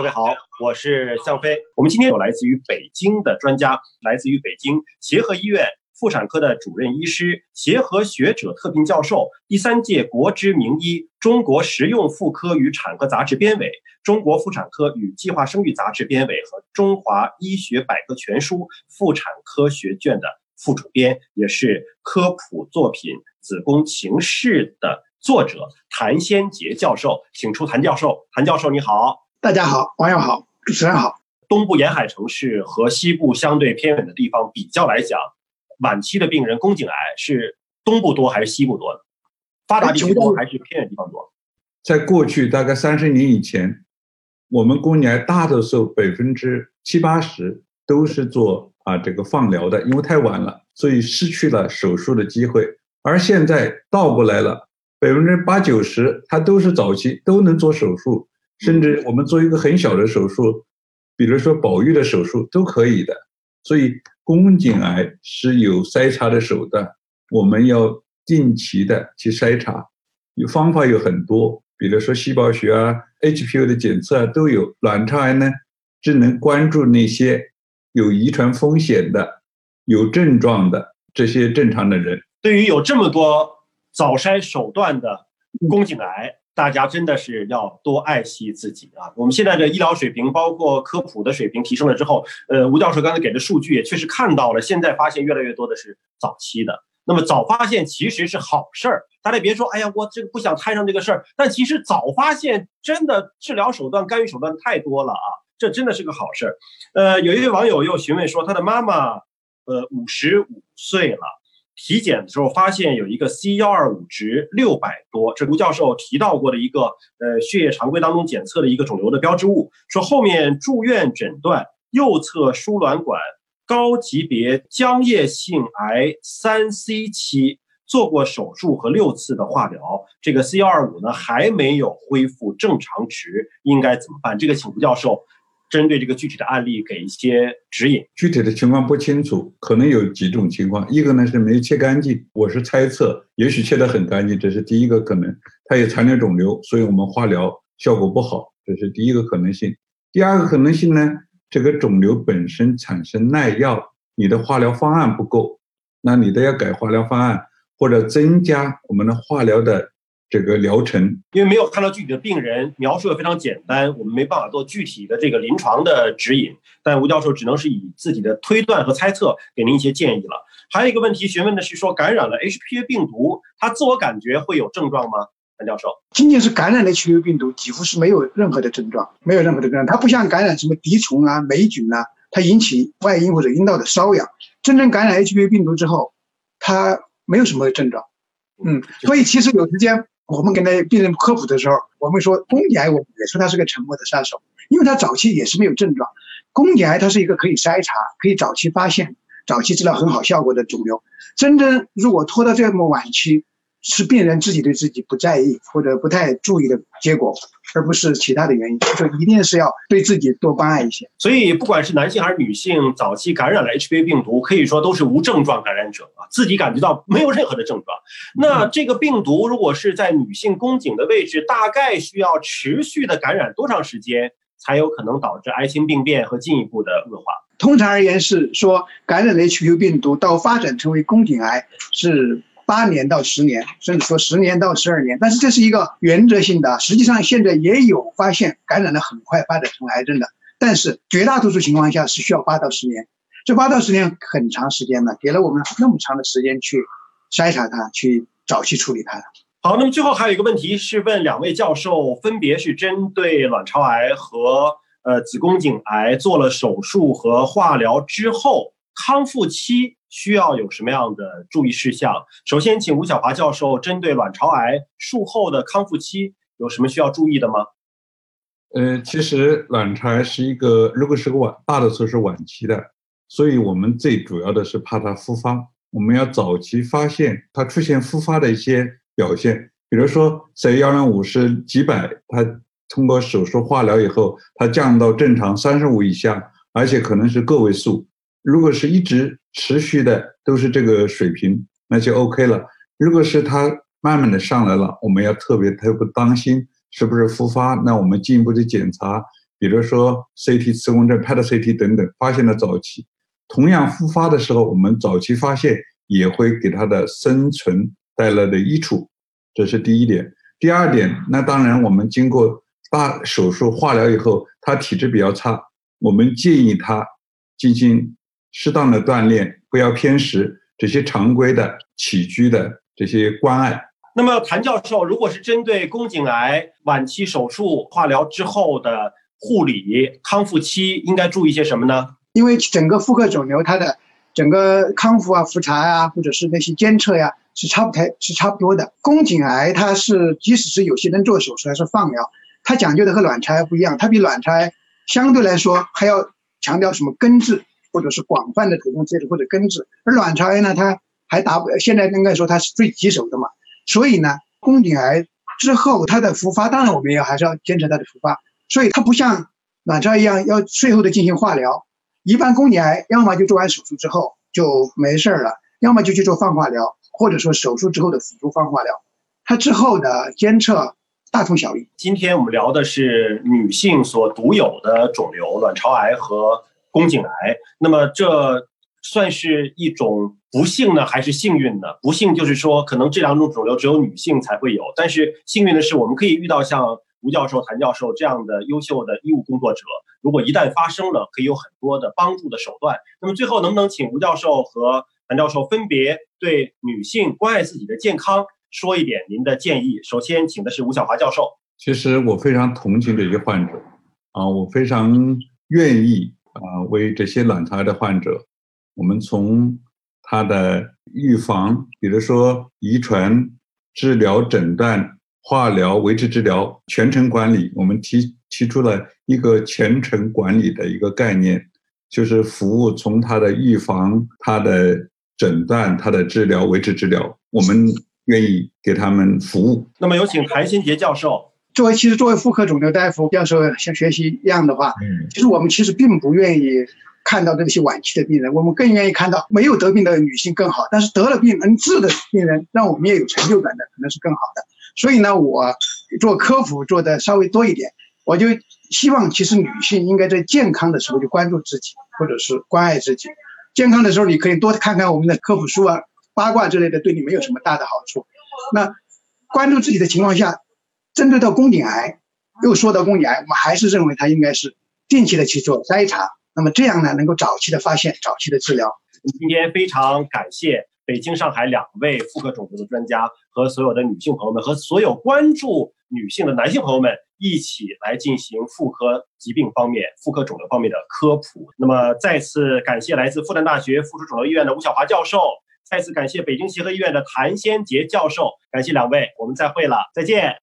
各位好，我是向飞。我们今天有来自于北京的专家，来自于北京协和医院妇产科的主任医师、协和学者特聘教授，第三届国之名医、中国实用妇科与产科杂志编委、中国妇产科与计划生育杂志编委和中华医学百科全书妇产科学卷的副主编，也是科普作品《子宫情事》的作者谭先杰教授，请出谭教授。谭教授，你好。大家好，网友好，主持人好。东部沿海城市和西部相对偏远的地方比较来讲，晚期的病人宫颈癌是东部多还是西部多呢？发达地区多还是偏远地方多？在过去大概三十年以前，我们宫颈癌大多数百分之七八十都是做啊这个放疗的，因为太晚了，所以失去了手术的机会。而现在倒过来了，百分之八九十它都是早期都能做手术。甚至我们做一个很小的手术，比如说保育的手术都可以的。所以宫颈癌是有筛查的手段，我们要定期的去筛查，有方法有很多，比如说细胞学啊、HPV 的检测啊都有。卵巢癌呢，只能关注那些有遗传风险的、有症状的这些正常的人。对于有这么多早筛手段的宫颈癌。大家真的是要多爱惜自己啊！我们现在的医疗水平，包括科普的水平提升了之后，呃，吴教授刚才给的数据也确实看到了，现在发现越来越多的是早期的。那么早发现其实是好事儿，大家别说，哎呀，我这个不想摊上这个事儿。但其实早发现真的治疗手段、干预手段太多了啊，这真的是个好事儿。呃，有一位网友又询问说，他的妈妈，呃，五十五岁了。体检的时候发现有一个 C 幺二五值六百多，这吴教授提到过的一个呃血液常规当中检测的一个肿瘤的标志物。说后面住院诊断右侧输卵管高级别浆液性癌三 C 期，做过手术和六次的化疗，这个 C 幺二五呢还没有恢复正常值，应该怎么办？这个请吴教授。针对这个具体的案例给一些指引。具体的情况不清楚，可能有几种情况。一个呢是没切干净，我是猜测，也许切得很干净，这是第一个可能。它有残留肿瘤，所以我们化疗效果不好，这是第一个可能性。第二个可能性呢，这个肿瘤本身产生耐药，你的化疗方案不够，那你都要改化疗方案，或者增加我们的化疗的。这个疗程，因为没有看到具体的病人描述的非常简单，我们没办法做具体的这个临床的指引。但吴教授只能是以自己的推断和猜测给您一些建议了。还有一个问题询问的是说，感染了 HPV 病毒，他自我感觉会有症状吗？谭教授，仅仅是感染了 HPV 病毒，几乎是没有任何的症状，没有任何的症状。它不像感染什么滴虫啊、霉菌啊，它引起外阴或者阴道的瘙痒。真正感染 HPV 病毒之后，它没有什么症状。嗯，所以其实有时间。我们跟那病人科普的时候，我们说宫颈癌，我们也说它是个沉默的杀手，因为它早期也是没有症状。宫颈癌它是一个可以筛查、可以早期发现、早期治疗很好效果的肿瘤。真正如果拖到这么晚期，是病人自己对自己不在意或者不太注意的结果，而不是其他的原因。就一定是要对自己多关爱一些。所以，不管是男性还是女性，早期感染了 HPV 病毒，可以说都是无症状感染者啊，自己感觉到没有任何的症状。那这个病毒如果是在女性宫颈的位置，大概需要持续的感染多长时间，才有可能导致癌性病变和进一步的恶化？通常而言是说，感染了 HPV 病毒到发展成为宫颈癌是。八年到十年，甚至说十年到十二年，但是这是一个原则性的。实际上，现在也有发现感染的很快发展成癌症的，但是绝大多数情况下是需要八到十年。这八到十年很长时间了，给了我们那么长的时间去筛查它，去早期处理它。好，那么最后还有一个问题是问两位教授，分别是针对卵巢癌和呃子宫颈癌做了手术和化疗之后康复期。需要有什么样的注意事项？首先，请吴小华教授针对卵巢癌术后的康复期有什么需要注意的吗？呃，其实卵巢癌是一个，如果是个晚，大的时候是晚期的，所以我们最主要的是怕它复发，我们要早期发现它出现复发的一些表现，比如说在幺零五是几百，它通过手术化疗以后，它降到正常三十五以下，而且可能是个位数。如果是一直持续的都是这个水平，那就 OK 了。如果是它慢慢的上来了，我们要特别特别当心是不是复发。那我们进一步的检查，比如说 CT 磁共振、PET CT 等等，发现的早期。同样复发的时候，我们早期发现也会给他的生存带来的益处，这是第一点。第二点，那当然我们经过大手术化疗以后，他体质比较差，我们建议他进行适当的锻炼，不要偏食，这些常规的起居的这些关爱。那么，谭教授，如果是针对宫颈癌晚期手术化疗之后的护理康复期，应该注意些什么呢？因为整个妇科肿瘤，它的整个康复啊、复查啊，或者是那些监测呀，是差不太，是差不多的。宫颈癌它是，即使是有些人做手术还是放疗，它讲究的和卵巢癌不一样，它比卵巢癌相对来说还要强调什么根治，或者是广泛的主动接触或者根治。而卵巢癌呢，它还达不，现在应该说它是最棘手的嘛。所以呢，宫颈癌之后它的复发，当然我们要还是要监测它的复发。所以它不像卵巢一样要最后的进行化疗。一般宫颈癌要么就做完手术之后就没事儿了，要么就去做放化疗，或者说手术之后的辅助放化疗，它之后的监测大同小异。今天我们聊的是女性所独有的肿瘤——卵巢癌和宫颈癌。那么这算是一种不幸呢，还是幸运呢？不幸就是说，可能这两种肿瘤只有女性才会有，但是幸运的是，我们可以遇到像吴教授、谭教授这样的优秀的医务工作者。如果一旦发生了，可以有很多的帮助的手段。那么最后，能不能请吴教授和谭教授分别对女性关爱自己的健康说一点您的建议？首先，请的是吴晓华教授。其实我非常同情这些患者，啊，我非常愿意啊为这些卵巢癌的患者，我们从他的预防，比如说遗传、治疗、诊断、化疗、维持治疗、全程管理，我们提。提出了一个全程管理的一个概念，就是服务从它的预防、它的诊断、它的治疗、维持治疗，我们愿意给他们服务。那么有请谭新杰教授。作为其实作为妇科肿瘤大夫，教授像学习一样的话，其实我们其实并不愿意看到这些晚期的病人，我们更愿意看到没有得病的女性更好，但是得了病能治的病人，让我们也有成就感的，可能是更好的。所以呢，我做科普做的稍微多一点。我就希望，其实女性应该在健康的时候就关注自己，或者是关爱自己。健康的时候，你可以多看看我们的科普书啊、八卦之类的，对你没有什么大的好处。那关注自己的情况下，针对到宫颈癌，又说到宫颈癌，我们还是认为它应该是定期的去做筛查。那么这样呢，能够早期的发现、早期的治疗。今天非常感谢北京、上海两位妇科肿瘤的专家和所有的女性朋友们，和所有关注女性的男性朋友们。一起来进行妇科疾病方面、妇科肿瘤方面的科普。那么，再次感谢来自复旦大学附属肿瘤医院的吴晓华教授，再次感谢北京协和医院的谭先杰教授，感谢两位，我们再会了，再见。